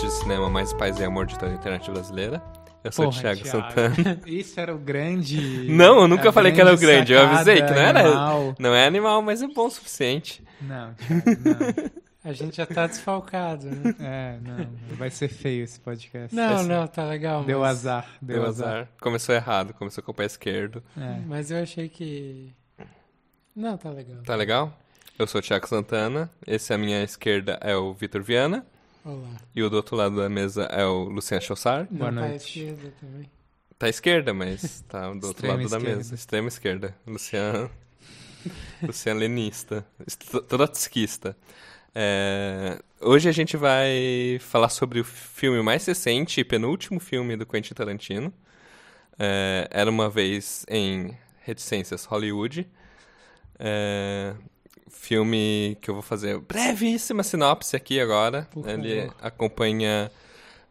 podcast de cinema mais paz e amor de toda a internet brasileira. Eu sou o Porra, Thiago Thiago. Santana. Isso era o grande. Não, eu nunca falei que era o grande, eu avisei que sacada não era. animal. Não é animal, mas é bom o suficiente. Não, Thiago, A gente já tá desfalcado, né? não. É, não. Vai ser feio esse podcast. Não, Assim. não, tá legal. Deu mas, azar. Deu, Deu azar. azar. Começou errado, começou com o pé esquerdo. É. Mas eu achei que. Não, tá legal. Tá legal? Eu sou o Thiago Santana, esse à minha esquerda é o Vitor Viana, Olá. e o do outro lado da mesa é o Luciano Chossar. Boa não tá à noite. esquerda também. Tá à esquerda, mas tá do outro Extrema lado da esquerda. mesa. Extrema esquerda. Luciano. Luciano Lenista. Trotskista. É, Hoje a gente vai falar sobre o filme mais recente e penúltimo filme do Quentin Tarantino. É, Era uma vez em Reticências Hollywood. É, Filme que eu vou fazer brevíssima sinopse aqui agora. Por Ele favor. acompanha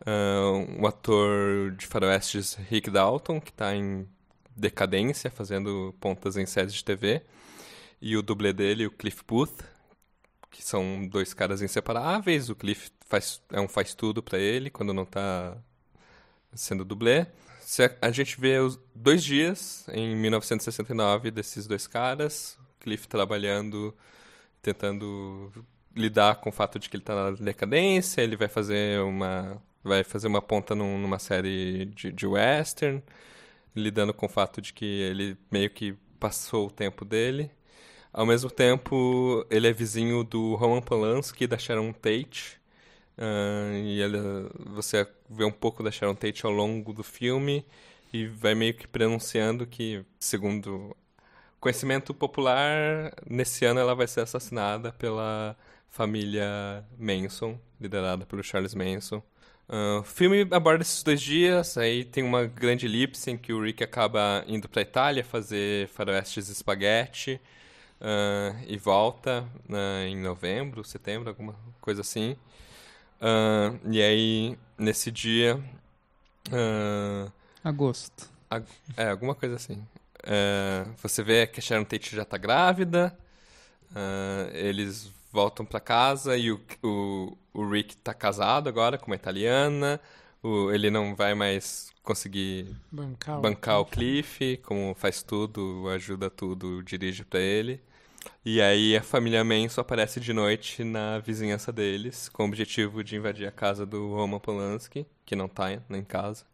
ah, um ator de faroestes, Rick Dalton, que está em decadência, fazendo pontas em séries de TV. E o dublê dele, o Cliff Booth, que são dois caras inseparáveis. O Cliff faz, é um faz-tudo para ele quando não tá sendo dublê. Se a, a gente vê os dois dias, em 1969, desses dois caras. Cliff trabalhando, tentando lidar com o fato de que ele tá na decadência. Ele vai fazer uma, vai fazer uma ponta num- numa série de, de western, lidando com o fato de que ele meio que passou o tempo dele. Ao mesmo tempo, ele é vizinho do Roman Polanski e da Sharon Tate. Ah, e você vê um pouco da Sharon Tate ao longo do filme e vai meio que pronunciando que, segundo conhecimento popular, nesse ano ela vai ser assassinada pela família Manson, liderada pelo Charles Manson. Ah, o filme aborda esses dois dias, aí tem uma grande elipse em que o Rick acaba indo para Itália fazer faroestes espaguete ah, e volta ah, em novembro, setembro, alguma coisa assim. E aí, nesse dia, Agosto. é, alguma coisa assim. É, você vê que a Sharon Tate já tá grávida, ah, eles voltam pra casa e o, o, o Rick tá casado agora com uma italiana, o- ele não vai mais conseguir Bancar. o- bancar o Cliff, como faz tudo, ajuda tudo, dirige pra ele. E aí a família Manson aparece de noite na vizinhança deles, com o objetivo de invadir a casa do Roman Polanski, que não tá em casa,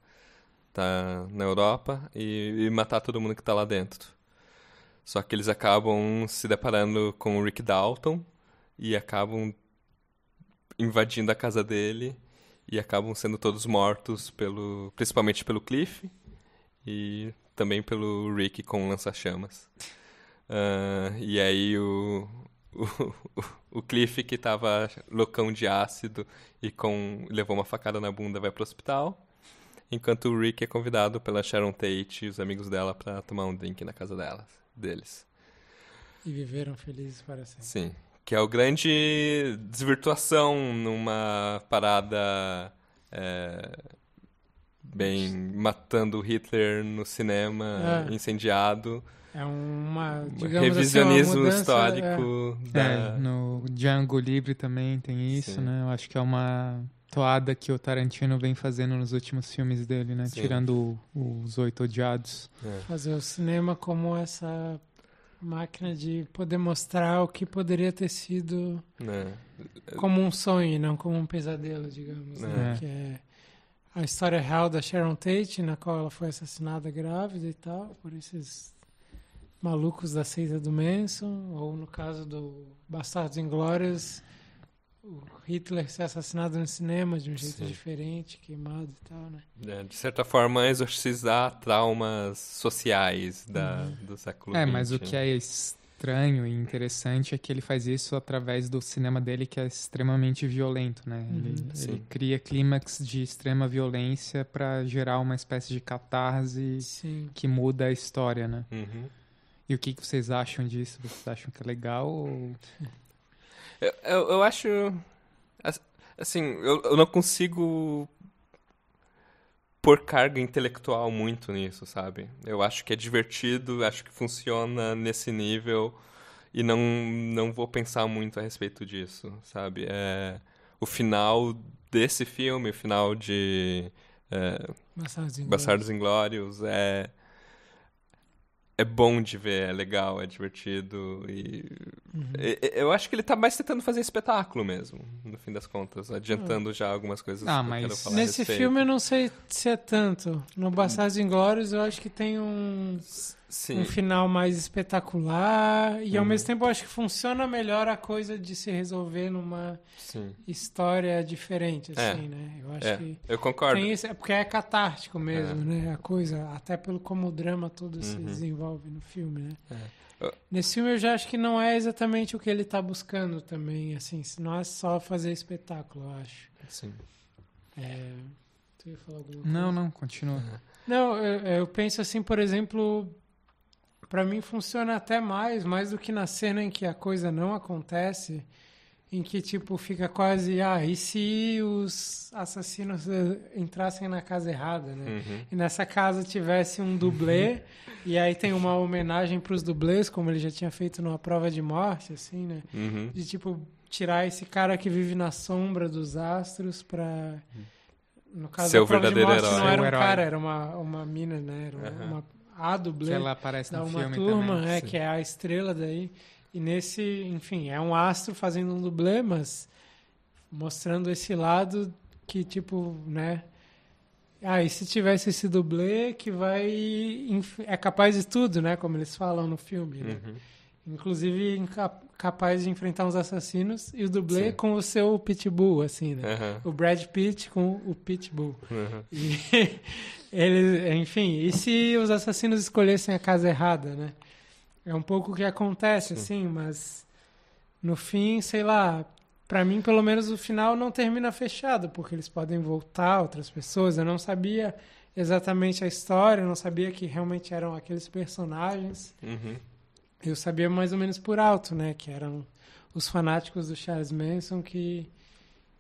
tá na Europa, e, e matar todo mundo que tá lá dentro. Só que eles acabam se deparando com o Rick Dalton e acabam invadindo a casa dele e acabam sendo todos mortos pelo, principalmente pelo Cliff e também pelo Rick com lança-chamas. Ah, e aí o, o, o Cliff que tava loucão de ácido e com levou uma facada na bunda vai pro hospital, enquanto o Rick é convidado pela Sharon Tate e os amigos dela para tomar um drink na casa delas, deles. E viveram felizes para sempre. Sim. Que é o grande desvirtuação numa parada é, bem matando Hitler no cinema, É. incendiado. É uma. Um Digamos revisionismo assim, uma mudança, histórico É, da. no Django Livre também tem isso, Sim. né? Eu acho que é uma toada que o Tarantino vem fazendo nos últimos filmes dele, né? Sim. Tirando o- os Oito Odiados. é. é, fazer o cinema como essa máquina de poder mostrar o que poderia ter sido né? como um sonho e não como um pesadelo, digamos. Né? É. Que é a história real da Sharon Tate, na qual ela foi assassinada grávida e tal, por esses malucos da seita do Manson, ou no caso do Bastardos Inglórios, o Hitler ser assassinado no cinema de um jeito Sim. diferente, queimado e tal, né? É, de certa forma, exorcizar traumas sociais da, do século É, XX. mas o que é estranho e interessante é que ele faz isso através do cinema dele, que é extremamente violento, né? Ele, Uhum. ele Sim. cria clímax de extrema violência para gerar uma espécie de catarse Sim. que muda a história, né? Uhum. E o que, que vocês acham disso? Vocês acham que é legal ou... Eu, eu, eu acho. as- Assim, eu, eu não consigo pôr carga intelectual muito nisso, sabe? Eu acho que é divertido, acho que funciona nesse nível. e não, não vou pensar muito a respeito disso, sabe? É, o final desse filme, o final de é. Bastardos Inglórios é é bom de ver, é legal, é divertido e Uhum. eu acho que ele tá mais tentando fazer espetáculo mesmo, no fim das contas, adiantando já algumas coisas Ah, que eu mas quero falar Nesse filme eu não sei se é tanto. No Bastardos Inglórios eu acho que tem um, Sim. um final mais espetacular e ao Uhum. mesmo tempo eu acho que funciona melhor a coisa de se resolver numa Sim. história diferente, É. assim, né? Eu acho É, que eu concordo. esse, é porque é catártico mesmo, É. né? A coisa, até pelo como o drama todo se Uhum. desenvolve no filme, né? É. Nesse filme eu já acho que não é exatamente o que ele tá buscando também, assim, se não é só fazer espetáculo, eu acho. Sim. É... Tu ia falar alguma coisa? Não, não, continua. Não, eu, eu penso assim, por exemplo, pra mim funciona até mais, mais do que na cena em que a coisa não acontece, em que tipo fica quase, ah, e se os assassinos eh, entrassem na casa errada, né? Uhum. E nessa casa tivesse um dublê, e aí tem uma homenagem pros dublês, como ele já tinha feito numa prova de morte, assim, né? Uhum. De tipo tirar esse cara que vive na sombra dos astros pra. No caso de verdadeiro morte herói. não era um herói. cara, era uma, uma mina, né? Era uma, Aham. uma a dublê Que ela aparece da no uma filme turma, também. é, sim. que é a estrela daí. E nesse, enfim, é um astro fazendo um dublê, mas mostrando esse lado que, tipo, né? Ah, e se tivesse esse dublê que vai. É capaz de tudo, né? Como eles falam no filme. né? Uhum. Inclusive capaz de enfrentar uns assassinos e o dublê Sim. com o seu pitbull, assim, né? Aham. O Brad Pitt com o pitbull. Uhum. E eles, enfim, e se os assassinos escolhessem a casa errada, né? É um pouco o que acontece, assim, mas no fim, sei lá, pra mim, pelo menos o final não termina fechado, porque eles podem voltar outras pessoas. Eu não sabia exatamente a história, eu não sabia que realmente eram aqueles personagens. Uhum. Eu sabia mais ou menos por alto, né? Que eram os fanáticos do Charles Manson que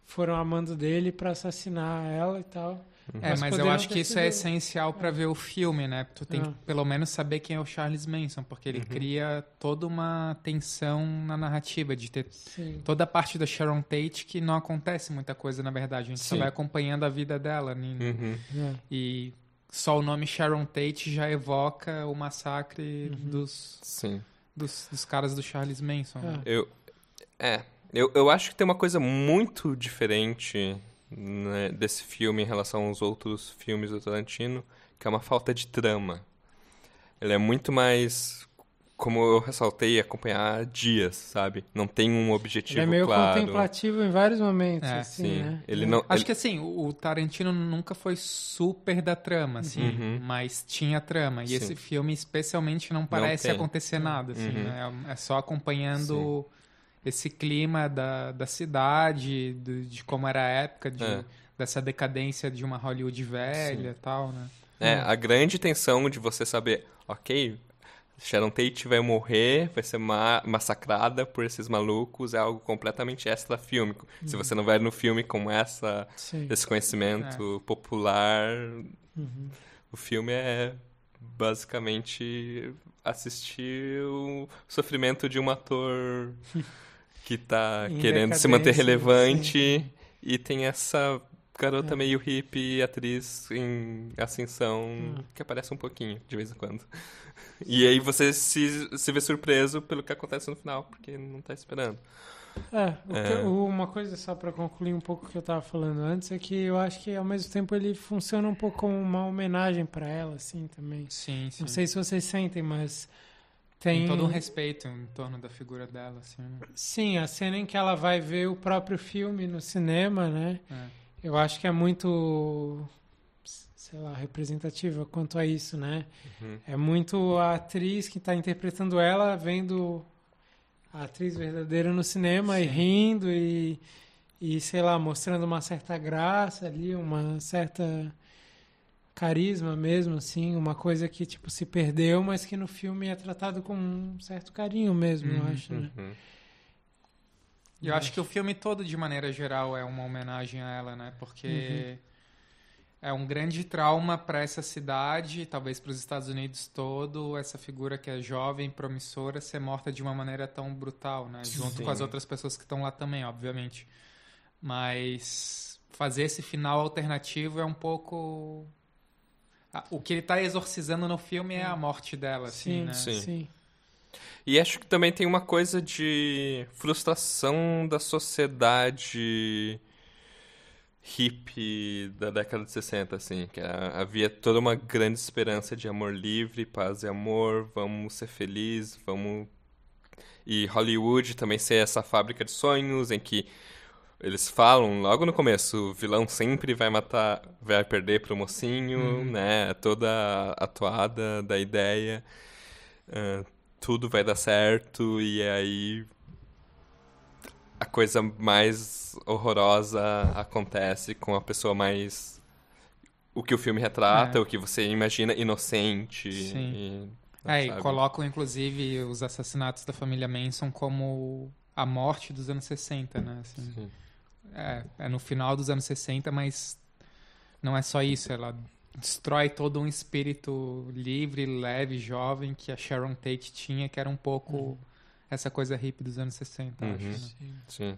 foram amando dele pra assassinar ela e tal. É, mas, eu poderiam acho que isso é essencial pra ver o filme, né? Tu tem Ah. que pelo menos saber quem é o Charles Manson, porque ele cria toda uma tensão na narrativa, de ter Sim. toda a parte da Sharon Tate que não acontece muita coisa, na verdade. A gente só Sim. vai acompanhando a vida dela. né? Uhum. É. E só o nome Sharon Tate já evoca o massacre Uhum. dos, Sim. dos, dos caras do Charles Manson. né? Ah. Eu, é, eu, eu acho que tem uma coisa muito diferente né, desse filme em relação aos outros filmes do Tarantino, que é uma falta de trama. Ele é muito mais, como eu ressaltei, acompanhar dias, sabe? Não tem um objetivo Ele é meio claro. contemplativo em vários momentos, É, assim, Sim, né? ele não... Acho ele- que assim, o Tarantino nunca foi super da trama, assim, Uhum. mas tinha trama. E Sim. esse filme especialmente não parece tem. acontecer nada, assim, Uhum. né? É é só acompanhando esse clima da, da cidade, do- de como era a época, de, É. dessa decadência de uma Hollywood velha e tal, né? É, a grande tensão de você saber, ok, Sharon Tate vai morrer, vai ser ma massacrada por esses malucos, é algo completamente extra-fílmico. Se você não vai no filme com essa, Sim. esse conhecimento popular, Uhum. o filme é basicamente assistir o sofrimento de um ator que tá Em querendo se manter relevante e tem essa garota É. meio hippie, atriz em ascensão, Hum. que aparece um pouquinho, de vez em quando. E aí você se, se vê surpreso pelo que acontece no final, porque não tá esperando. É, que- É. o- uma coisa só pra concluir um pouco o que eu tava falando antes é que eu acho que ao mesmo tempo ele funciona um pouco como uma homenagem pra ela, assim, também. Sim, sim. Não sei se vocês sentem, mas tem Tem todo um respeito em torno da figura dela, assim. né? Sim, a cena em que ela vai ver o próprio filme no cinema, né? É. Eu acho que é muito, sei lá, representativa quanto a isso, né? Uhum. É muito a atriz que está interpretando ela vendo a atriz verdadeira no cinema e rindo e, e, sei lá, mostrando uma certa graça ali, uma certa carisma mesmo, assim, uma coisa que, tipo, se perdeu, mas que no filme é tratado com um certo carinho mesmo, eu Uhum, acho, né? Uhum. Eu acho que o filme todo, de maneira geral, é uma homenagem a ela, né? Porque é um grande trauma para essa cidade, talvez para os Estados Unidos todo, essa figura que é jovem, promissora, ser morta de uma maneira tão brutal, né? Junto Sim. com as outras pessoas que estão lá também, obviamente. Mas fazer esse final alternativo é um pouco. O que ele está exorcizando no filme é a morte dela, assim, Sim, né? Sim. sim. E acho que também tem uma coisa de frustração da sociedade hippie da década de 60, assim, que a- havia toda uma grande esperança de amor livre, paz e amor, vamos ser felizes, vamos... E Hollywood também ser essa fábrica de sonhos em que eles falam logo no começo, o vilão sempre vai matar, vai perder pro mocinho, né? Toda a toada da ideia. ah, tudo vai dar certo e aí a coisa mais horrorosa acontece com a pessoa mais o que o filme retrata, É. o que você imagina inocente Sim. e, É, e colocam inclusive os assassinatos da família Manson como a morte dos anos 60, né? Assim, Sim. é, é no final dos anos 60, mas não é só isso, ela destrói todo um espírito livre, leve, jovem que a Sharon Tate tinha, que era um pouco essa coisa hippie dos anos 60, acho, Uhum. né? Sim.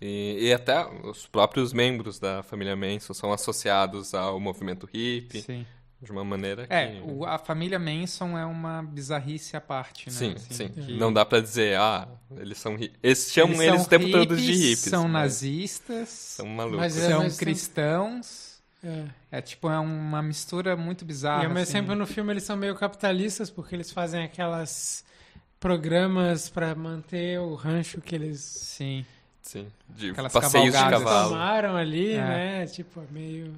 E, e até os próprios membros da família Manson são associados ao movimento hippie Sim. de uma maneira que... É, o- a família Manson é uma bizarrice à parte, né? Sim, Assim, sim. que- Não dá pra dizer, ah, eles são eles chamam eles, são o tempo todo de hippies, hippies. São mas nazistas, São malucos. Mas é- são mas são- cristãos. É. É tipo, é uma mistura muito bizarra. e ao mesmo assim. tempo no filme eles são meio capitalistas porque eles fazem aquelas programas pra manter o rancho que eles Sim. Sim, de Aquelas passeios de cavalo. tomaram ali, É. né? Tipo, é meio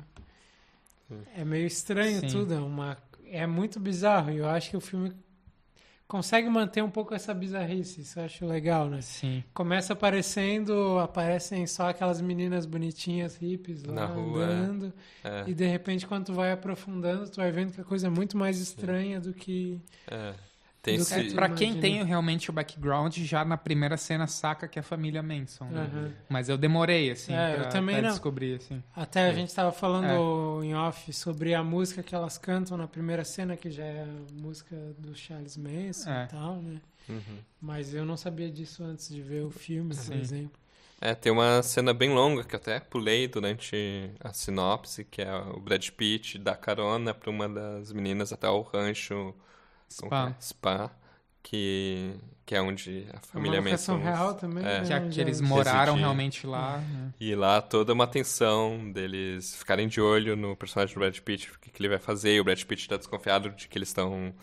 é meio estranho Sim. tudo, é uma é muito bizarro e eu acho que o filme consegue manter um pouco essa bizarrice, isso eu acho legal, né? Sim. Começa aparecendo, aparecem só aquelas meninas bonitinhas, hippies lá Na rua, andando. É, E de repente, quando tu vai aprofundando, tu vai vendo que a coisa é muito mais estranha do que. é. Tem esse... que- Pra quem tem realmente o background, já na primeira cena saca que é a família Manson. né? Aham. Mas eu demorei, assim, É, eu pra, também pra não. descobrir, assim. Até a gente estava falando É. em off sobre a música que elas cantam na primeira cena, que já é a música do Charles Manson É. e tal, né? Uhum. Mas eu não sabia disso antes de ver o filme, por Sim. exemplo. É, tem uma cena bem longa que eu até pulei durante a sinopse, que é o Brad Pitt dá carona pra uma das meninas até o rancho é? Spa. Spa que, que é onde a É uma família Manson... real também, É. né? Que, que eles moraram Residir. realmente lá. né? E lá toda uma tensão deles ficarem de olho no personagem do Brad Pitt, o que, que ele vai fazer, e o Brad Pitt tá desconfiado de que eles estão...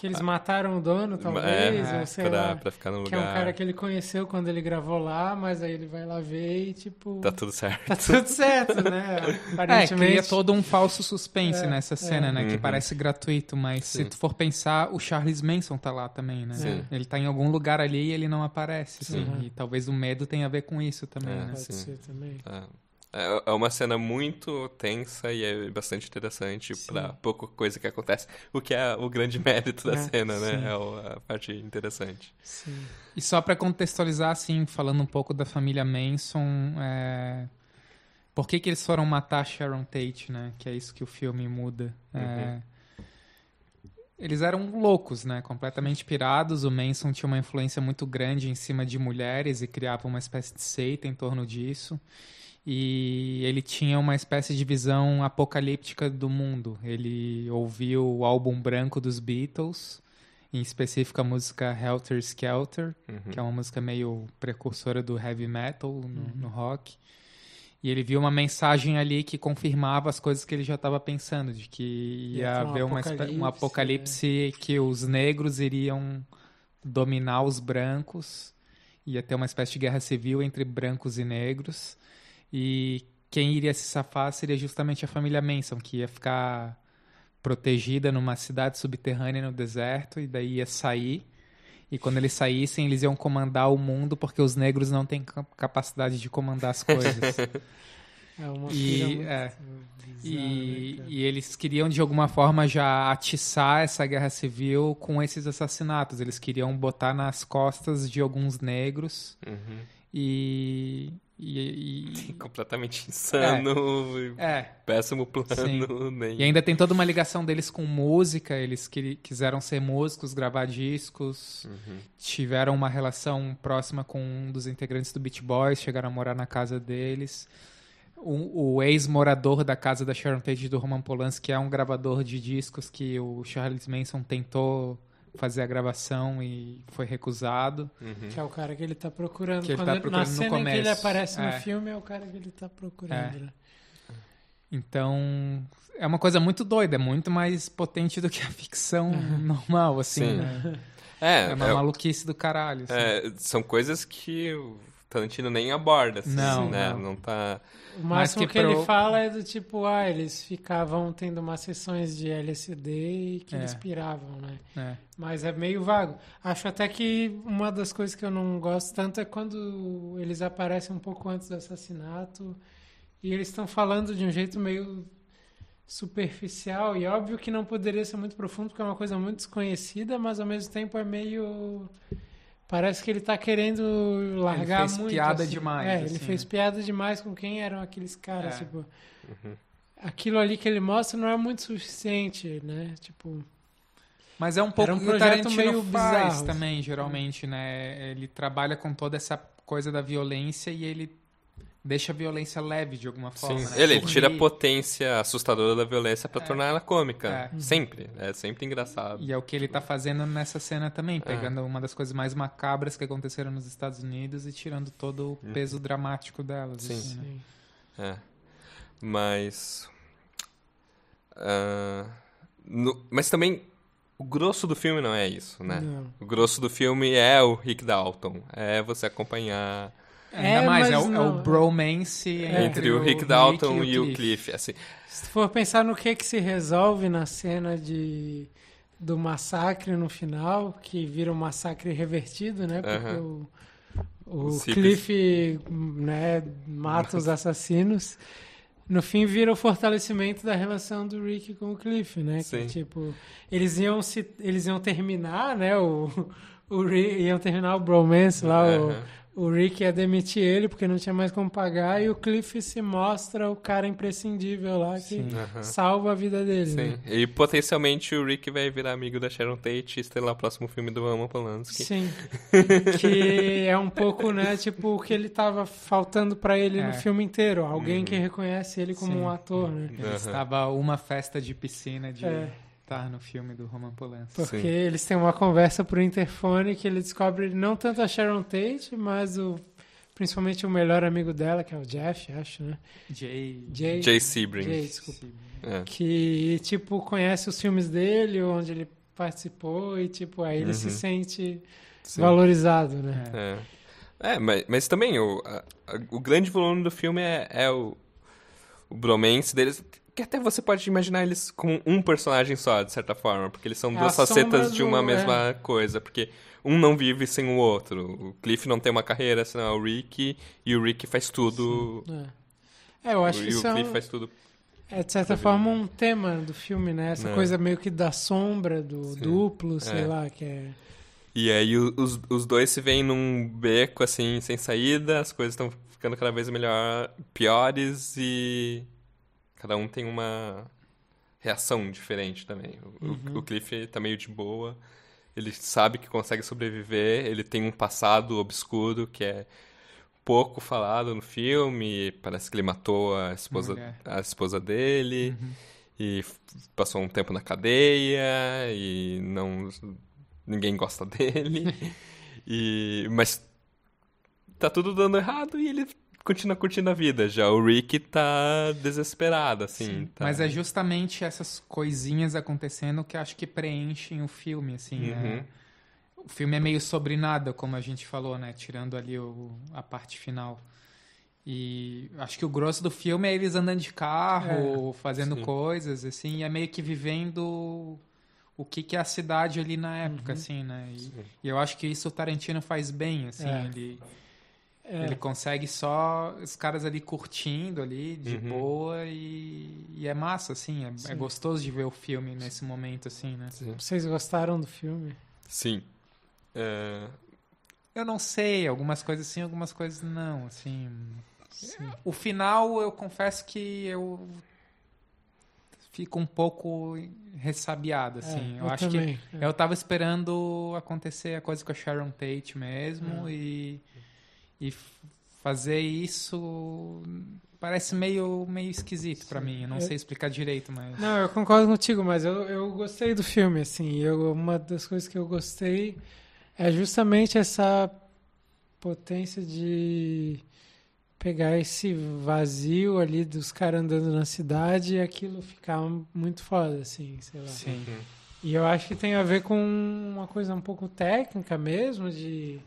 Que eles mataram o dono, talvez, é, ou sei pra, lá. pra ficar no Que é lugar. um cara que ele conheceu quando ele gravou lá, mas aí ele vai lá ver e, tipo... Tá tudo certo. Tá tudo certo, né? É, Aparentemente. cria todo um falso suspense É, nessa cena, é. né? Que Uhum. parece gratuito, mas se Sim. tu for pensar, o Charles Manson tá lá também, né? Sim. Ele tá em algum lugar ali e ele não aparece, assim. Sim. E talvez o medo tenha a ver com isso também, É, né? Pode Sim. ser também. É. É é uma cena muito tensa e é bastante interessante Sim. pra pouca coisa que acontece. O que é o grande mérito da É, cena, né? sim. É o- a parte interessante. Sim. E só pra contextualizar, assim, falando um pouco da família Manson, é... por que que eles foram matar Sharon Tate, né? Que é isso que o filme muda. É, Eles eram loucos, né? Completamente pirados. O Manson tinha uma influência muito grande em cima de mulheres e criava uma espécie de seita em torno disso. E ele tinha uma espécie de visão apocalíptica do mundo. Ele ouviu o álbum branco dos Beatles, em específico a música Helter Skelter, Uhum. que é uma música meio precursora do heavy metal no, no rock. E ele viu uma mensagem ali que confirmava as coisas que ele já estava pensando, de que Ia ia ter um haver uma um apocalipse, apocalipse que os negros iriam dominar os brancos, ia ter uma espécie de guerra civil entre brancos e negros, e quem iria se safar seria justamente a família Manson, que ia ficar protegida numa cidade subterrânea no deserto, e daí ia sair. E quando eles saíssem, eles iam comandar o mundo, porque os negros não têm ca- capacidade de comandar as coisas. É uma E, é, bizarra, e, né, e eles queriam, de alguma forma, já atiçar essa guerra civil com esses assassinatos. Eles queriam botar nas costas de alguns negros Uhum. e, E, e- Completamente insano. é, Péssimo plano. Nem... E ainda tem toda uma ligação deles com música, eles que, quiseram ser músicos, gravar discos, Uhum. tiveram uma relação próxima com um dos integrantes do Beach Boys, chegaram a morar na casa deles. O, o ex-morador da casa da Sharon Tate do Roman Polanski é um gravador de discos que o Charles Manson tentou fazer a gravação e foi recusado. Uhum. Que é o cara que ele tá procurando. Que ele Quando tá ele- procurando na no cena em que ele começo. aparece no É. filme, é o cara que ele tá procurando. né? Então, é uma coisa muito doida, é muito mais potente do que a ficção normal, assim, Sim. né? É, É uma é- maluquice do caralho. assim. é, são coisas que Tarantino nem aborda. Assim, Não, né? não. não tá. O Mas máximo que que, ele pro- fala é do tipo, ah, eles ficavam tendo umas sessões de LSD e que É. eles piravam, né? É. Mas é meio vago. Acho até que uma das coisas que eu não gosto tanto é quando eles aparecem um pouco antes do assassinato e eles estão falando de um jeito meio superficial e óbvio que não poderia ser muito profundo porque é uma coisa muito desconhecida, mas ao mesmo tempo é meio parece que ele tá querendo largar fez muito piada assim. demais, É, assim, ele fez né? piada demais com quem eram aqueles caras, É. tipo aquilo ali que ele mostra não é muito suficiente, né? Tipo, Mas é um pouco Era um que o projeto Tarantino meio faz bizarro, assim. também, geralmente, né? Ele trabalha com toda essa coisa da violência e ele deixa a violência leve de alguma forma. Sim. né? Ele tira a potência assustadora da violência pra tornar ela cômica. É. Sempre. É sempre engraçado. E é o que ele tá fazendo nessa cena É. também, pegando uma das coisas mais macabras que aconteceram nos Estados Unidos e tirando todo o peso dramático delas. Sim. assim, né? sim. É. Mas. ah, no- mas também. O grosso do filme não é isso, né? Não. O grosso do filme é o Rick Dalton. É você acompanhar Ainda É, mais, é mas o, é o bromance É. entre, o Rick Dalton Rick e o Cliff. Assim, Se tu for pensar no que que se resolve na cena de do massacre no final, que vira um massacre revertido, né? Porque Aham. o, o hippies. Cliff né, mata os assassinos. No fim vira o fortalecimento da relação do Rick com o Cliff, né? Sim. Que tipo, eles iam se eles iam terminar, né, o o Rick, iam terminar o bromance lá, o, Aham. o Rick ia demitir ele porque não tinha mais como pagar e o Cliff se mostra o cara imprescindível lá que Sim. Aham. salva a vida dele. Sim. Né? E potencialmente o Rick vai virar amigo da Sharon Tate e estrelar o próximo filme do Roman Polanski. Sim. que é um pouco, né, tipo, o que ele tava faltando pra ele no É. filme inteiro. Alguém Uhum. que reconhece ele como Sim. um ator, né? Ele Aham. estava a uma festa de piscina de É. estar no filme do Roman Polanski. Porque Sim. eles têm uma conversa por interfone que ele descobre não tanto a Sharon Tate, mas o principalmente o melhor amigo dela, que é o Jeff, acho, né? Jay... Jay, Jay Sebring. Jay, desculpa. É. que tipo conhece os filmes dele, onde ele participou e tipo aí ele se Uhum. sente Sim. valorizado, né? É, é mas, mas também o, a- a- o grande volume do filme é, é o, o bromance deles. Que até você pode imaginar eles com um personagem só, de certa forma. Porque eles são É duas facetas de uma do- mesma coisa. Porque um não vive sem o outro. O Cliff não tem uma carreira, senão é o Rick. E o Rick faz tudo. É. É, eu acho que o isso é, Cliff um- faz tudo. é, de certa forma um tema do filme, né? Essa É. coisa meio que da sombra, do Sim. duplo, sei É. lá, que é E aí o- os, os dois se veem num beco, assim, sem saída. As coisas estão ficando cada vez melhor, piores. E cada um tem uma reação diferente também. O, Uhum. o Cliff tá meio de boa. Ele sabe que consegue sobreviver. Ele tem um passado obscuro que é pouco falado no filme. Parece que ele matou a esposa, Mulher. a esposa dele. Uhum. E passou um tempo na cadeia. E não... Ninguém gosta dele. e... Mas tá tudo dando errado e ele continua curtindo a vida já. O Rick tá desesperado, assim. tá- Mas é justamente essas coisinhas acontecendo que acho que preenchem o filme, assim. Uhum. é- O filme é meio sobre nada, como a gente falou, né? Tirando ali o- a parte final. E acho que o grosso do filme é eles andando de carro, fazendo sim. coisas, assim, e é meio que vivendo o que, que é a cidade ali na época, Uhum. assim, né? E, Sim. e eu acho que isso o Tarantino faz bem, assim, É. ele... É. Ele consegue só os caras ali curtindo ali, de Uhum. boa, e, e é massa, assim. É, Sim. é gostoso de ver o filme nesse momento, assim, né? Sim. Vocês gostaram do filme? Sim. É, Eu não sei, algumas coisas sim, algumas coisas não, assim. O final, eu confesso que eu fico um pouco ressabiado, assim. É, eu, eu acho também, que é. eu tava esperando acontecer a coisa com a Sharon Tate mesmo É. e, e fazer isso parece meio, meio esquisito pra Sim. mim. Eu não Eu- sei explicar direito, mas... Não, eu concordo contigo, mas eu, eu gostei do filme, assim. Eu, uma das coisas que eu gostei é justamente essa potência de pegar esse vazio ali dos caras andando na cidade e aquilo ficar muito foda, assim, sei lá. Sim. E eu acho que tem a ver com uma coisa um pouco técnica mesmo, de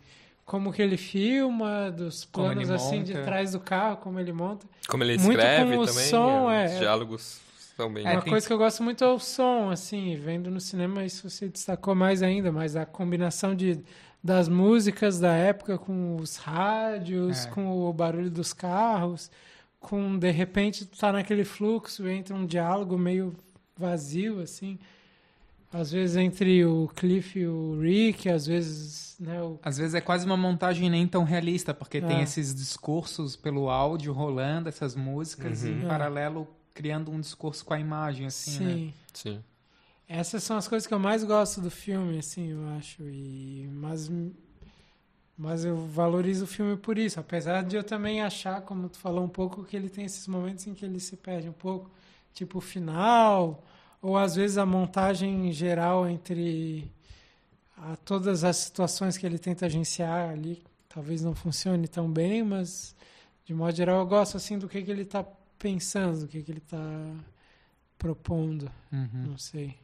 como que ele filma, dos planos assim de trás do carro, como ele monta. Como ele Muito escreve com o também, som, é, os diálogos são bem... É, Uma coisa que eu gosto muito é o som, assim, vendo no cinema isso se destacou mais ainda, mas a combinação de, das músicas da época com os rádios, É. com o barulho dos carros, com de repente tá naquele fluxo entre um diálogo meio vazio, assim, às vezes entre o Cliff e o Rick, às vezes, né, o Às vezes é quase uma montagem nem tão realista, porque tem É. esses discursos pelo áudio rolando, essas músicas, e Uhum. em É. paralelo criando um discurso com a imagem, assim, sim. né? Sim. Essas são as coisas que eu mais gosto do filme, assim, eu acho. E, mas, mas eu valorizo o filme por isso. Apesar de eu também achar, como tu falou um pouco, que ele tem esses momentos em que ele se perde um pouco. Tipo o final, ou às vezes a montagem geral entre a, todas as situações que ele tenta agenciar ali. Talvez não funcione tão bem, mas de modo geral eu gosto assim do que, que ele está pensando, do que, que ele está propondo. Uhum. Não sei.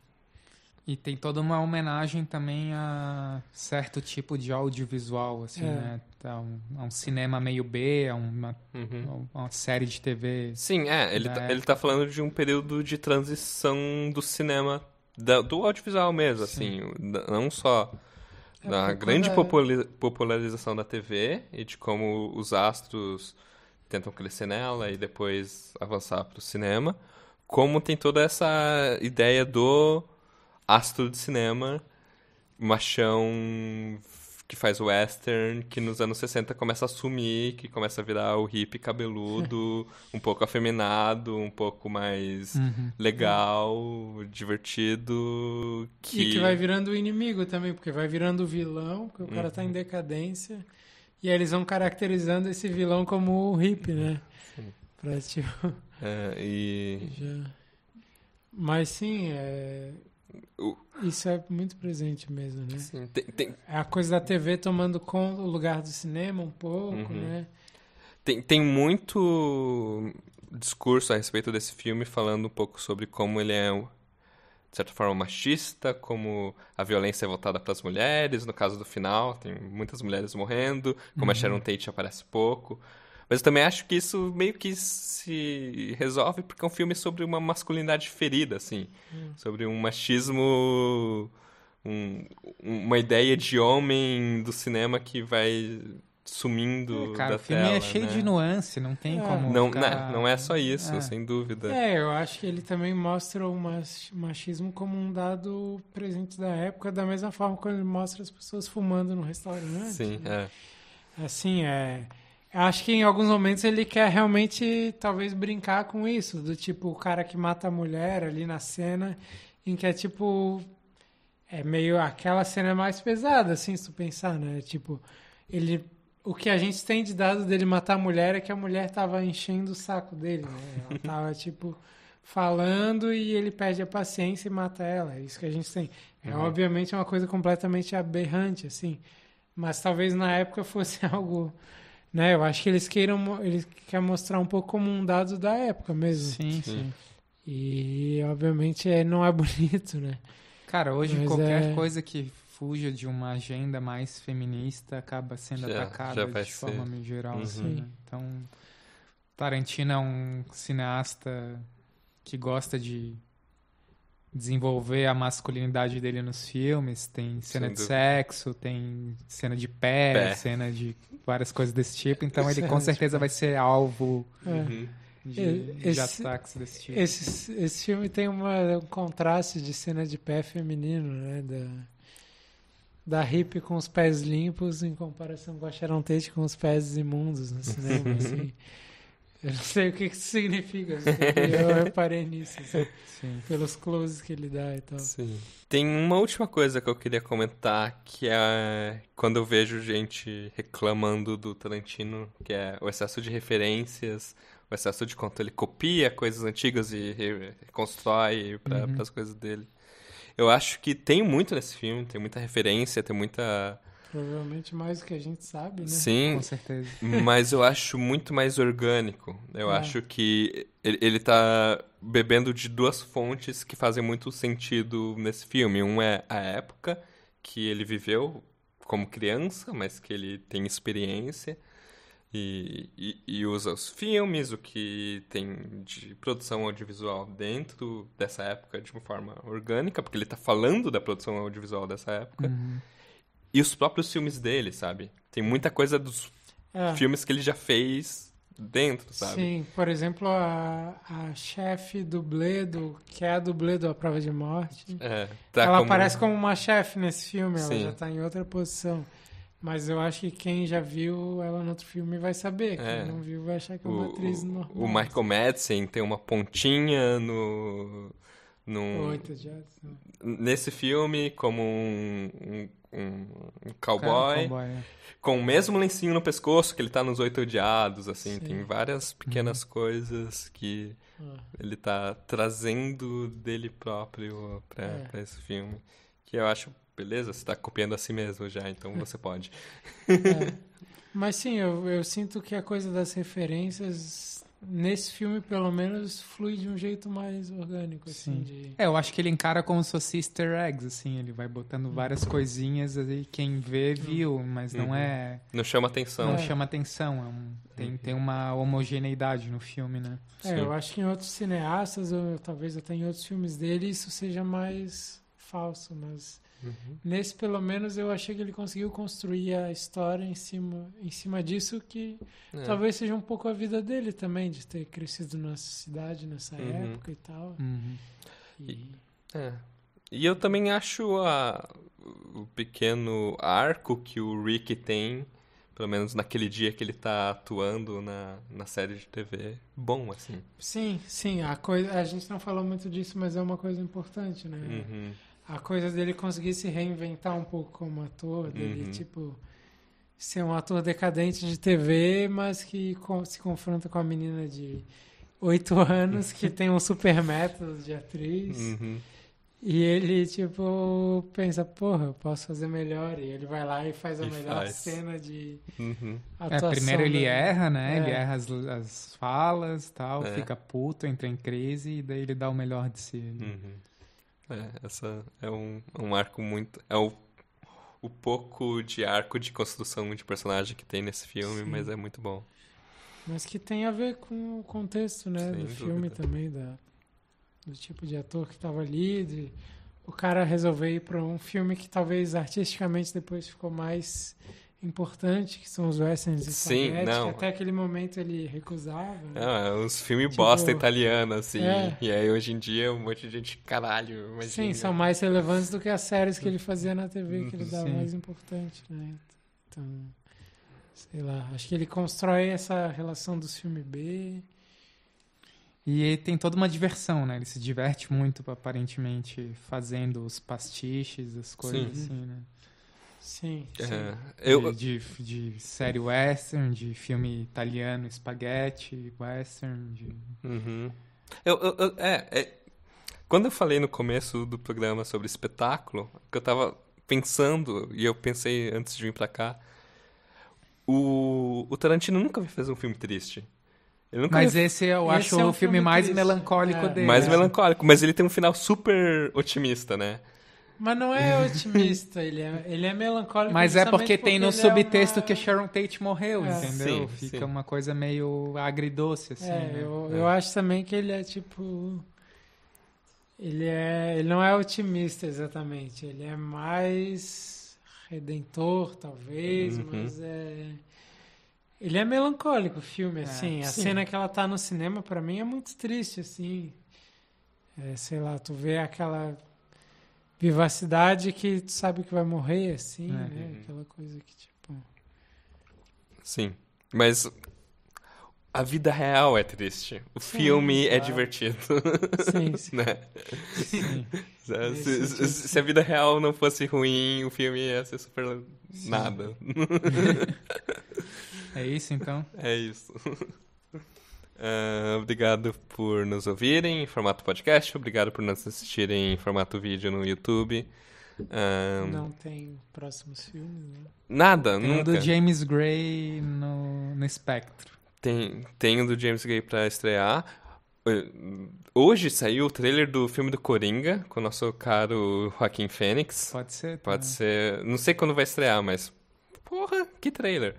E tem toda uma homenagem também a certo tipo de audiovisual, assim, É. né? A um, a um cinema meio B, a uma, Uhum. a uma série de TV. Sim, é, ele, tá, ele tá falando de um período de transição do cinema, da- do audiovisual mesmo, Sim. assim, não só É, da grande é- popularização da TV e de como os astros tentam crescer nela e depois avançar para o cinema, como tem toda essa ideia do astro de cinema, machão que faz western, que nos anos 60 começa a sumir, que começa a virar o hippie cabeludo, um pouco afeminado, um pouco mais Uhum. legal, divertido, que... E que vai virando o inimigo também, porque vai virando o vilão, porque o cara tá em decadência. E aí eles vão caracterizando esse vilão como o hippie, né? Sim. Pra, tipo, É, e... já... Mas sim, é... O- isso é muito presente mesmo, né? Sim, tem, tem, É a coisa da TV tomando conta, o lugar do cinema um pouco, Uhum. né? tem, tem muito discurso a respeito desse filme falando um pouco sobre como ele é, de certa forma, machista, como a violência é voltada para as mulheres. No caso do final, tem muitas mulheres morrendo, como a Sharon Tate aparece pouco. Mas eu também acho que isso meio que se resolve porque é um filme sobre uma masculinidade ferida, assim. Sobre um machismo... um- uma ideia de homem do cinema que vai sumindo É, cara, da o filme tela, é cheio né? de nuance, não tem É. como. Não, ficar- né, não é só isso, É. sem dúvida. É, eu acho que ele também mostra o mach- machismo como um dado presente da época, da mesma forma que ele mostra as pessoas fumando no restaurante. Sim, né? é. Assim, é. Acho que em alguns momentos ele quer realmente, talvez, brincar com isso. Do tipo, o cara que mata a mulher ali na cena, em que é tipo. É meio. Aquela cena mais pesada, assim, se tu pensar, né? Tipo, ele. O que a gente tem de dado dele matar a mulher é que a mulher tava enchendo o saco dele, né? Ela tava, tipo, falando e ele perde a paciência e mata ela. É isso que a gente tem. É, Uhum. obviamente, uma coisa completamente aberrante, assim. Mas talvez na época fosse algo. Né? Eu acho que eles queiram. Eles querem mostrar um pouco como um dado da época mesmo. Sim, Sim. sim. E obviamente é, não é bonito, né? Cara, hoje Mas qualquer é- coisa que fuja de uma agenda mais feminista acaba sendo Já- atacada já de ser. forma meio geral. Uhum. assim, Sim. né? Então, Tarantino é um cineasta que gosta de desenvolver a masculinidade dele nos filmes. Tem cena Sem de dúvida. sexo, tem cena de pé, Pé. cena de várias coisas desse tipo. Então ele com certeza vai ser alvo É. Uhum. de, Esse- de ataques desse tipo. Esse, esse filme tem uma, um contraste de cena de pé feminino, né? Da, da hippie com os pés limpos em comparação com a Sharon Tate com os pés imundos no cinema, assim. Eu não sei o que isso significa, assim, eu reparei nisso, assim, Sim. pelos closes que ele dá e tal. Sim. Tem uma última coisa que eu queria comentar, que é quando eu vejo gente reclamando do Tarantino, que é o excesso de referências, o excesso de quanto ele copia coisas antigas e re- reconstrói para Uhum. as coisas dele. Eu acho que tem muito nesse filme, tem muita referência, tem muita. Provavelmente mais do que a gente sabe, né? Sim, Com certeza. mas eu acho muito mais orgânico. Eu É. acho que ele, ele tá bebendo de duas fontes que fazem muito sentido nesse filme. Um é a época que ele viveu como criança, mas que ele tem experiência. E, e, e usa os filmes, o que tem de produção audiovisual dentro dessa época de uma forma orgânica, porque ele tá falando da produção audiovisual dessa época. Uhum. E os próprios filmes dele, sabe? Tem muita coisa dos É. filmes que ele já fez dentro, sabe? Sim, por exemplo, a, a chefe dublê do. que é a dublê do A Prova de Morte. É, tá ela como- aparece como uma chefe nesse filme, ela Sim. já tá em outra posição. Mas eu acho que quem já viu ela no outro filme vai saber. Quem É. não viu vai achar que é uma o, atriz normal. o Michael Madsen tem uma pontinha no, num- Oito já. sim. nesse filme como um, um, um- um cowboy, Cara, cowboy, é. com o mesmo lencinho no pescoço que ele tá nos Oito Odiados, assim, Sim. tem várias pequenas Uhum. coisas que Ah, ele tá trazendo dele próprio pra, É. pra esse filme, que eu acho, beleza, você tá copiando a si mesmo já, então você pode. é. Mas sim, eu, eu sinto que a coisa das referências, nesse filme, pelo menos, flui de um jeito mais orgânico, assim, Sim. de... É, eu acho que ele encara como se fosse easter eggs, assim, ele vai botando várias coisinhas aí, quem vê, viu, mas não Uhum. é... Não chama atenção. Não É. chama atenção, é um- tem, tem uma homogeneidade no filme, né? É, Sim. eu acho que em outros cineastas, ou talvez até em outros filmes dele, isso seja mais falso, mas Uhum. nesse pelo menos eu achei que ele conseguiu construir a história em cima, em cima disso que É. talvez seja um pouco a vida dele também, de ter crescido nessa cidade, nessa Uhum. época e tal. Uhum. E, É. E eu também acho a, o pequeno arco que o Rick tem, pelo menos naquele dia que ele tá atuando na, na série de TV, bom, assim. sim, sim, a coisa, a gente não falou muito disso, mas é uma coisa importante, né? Uhum. A coisa dele conseguir se reinventar um pouco como ator, dele, Uhum. tipo, ser um ator decadente de TV, mas que se confronta com a menina de oito anos que tem um super método de atriz. Uhum. E ele, tipo, pensa, porra, eu posso fazer melhor. E ele vai lá e faz a E melhor faz. cena de Uhum. É, atuação. primeiro ele da- erra, né? Ele É. erra as, as falas tal, É. fica puto, entra em crise e daí ele dá o melhor de si. Uhum. É, essa é um, um arco muito. É o, o pouco de arco de construção de personagem que tem nesse filme, Sim. mas é muito bom. Mas que tem a ver com o contexto, né, Sem do filme dúvida. também, da, do tipo de ator que estava ali, de o cara resolver ir para um filme que talvez artisticamente depois ficou mais importante, que são os westerns Sim, não. que até aquele momento ele recusava. né? Ah, uns filmes Tipo, bosta italiano, assim. é. E aí hoje em dia um monte de gente, caralho, imagina. Sim, são mais relevantes do que as séries que ele fazia na TV, que ele dava Sim. mais importante, né? Então, sei lá, acho que ele constrói essa relação dos filmes B. E ele tem toda uma diversão, né? Ele se diverte muito, aparentemente, fazendo os pastiches, as coisas Sim. assim, né? Sim, sim. É, eu, De, de, de série western, de filme italiano, espaguete, western, de... Uhum. Eu, eu- eu- é, é, quando eu falei no começo do programa sobre espetáculo, que eu tava pensando, e eu pensei antes de vir pra cá, o, o Tarantino nunca fez um filme triste. Mas me- esse eu Esse acho é o filme filme mais triste. melancólico É. dele. mais né? melancólico, mas ele tem um final super otimista, né? Mas não é otimista, ele é, ele é melancólico. Mas é justamente porque tem no é subtexto uma- que a Sharon Tate morreu, É. entendeu? Sim, Fica sim. uma coisa meio agridoce, assim. É, né? eu, É. eu acho também que ele é tipo. Ele é. Ele não é otimista exatamente. Ele é mais redentor, talvez, Uhum. mas é. Ele é melancólico o filme, É, assim. A sim. cena que ela tá no cinema, pra mim, é muito triste, assim. É, sei lá, tu vê aquela. Vivacidade que tu sabe que vai morrer, assim, É. né? Aquela coisa que, tipo... Sim. Mas a vida real é triste. O Sim, filme é claro. divertido. Sim, sim. né? Sim. Se, se- se a vida real não fosse ruim, o filme ia ser super nada. É isso então? É isso. Ah, obrigado por nos ouvirem em formato podcast. Obrigado por nos assistirem em formato vídeo no YouTube. Ah, Não tem próximos filmes, né? Nada, Tem o nunca. do James Gray no, no Spectro. Tem, tem o do James Gray pra estrear. Eh, Hoje saiu o trailer do filme do Coringa, com o nosso caro Joaquim Fênix. Pode ser? Pode também. ser. Não sei quando vai estrear, mas. Porra, que trailer.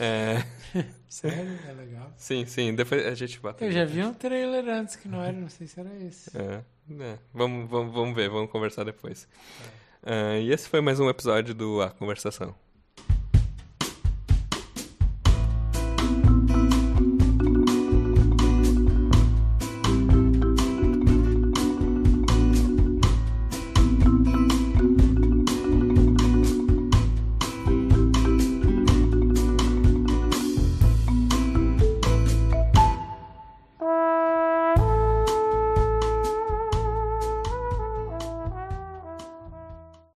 É, Sério? É legal. sim, sim, depois a gente bate. Eu já vi um trailer antes que não era, não sei se era esse. É, é. Vamos, vamos, vamos ver, vamos conversar depois. Ah, e esse foi mais um episódio do A Conversação.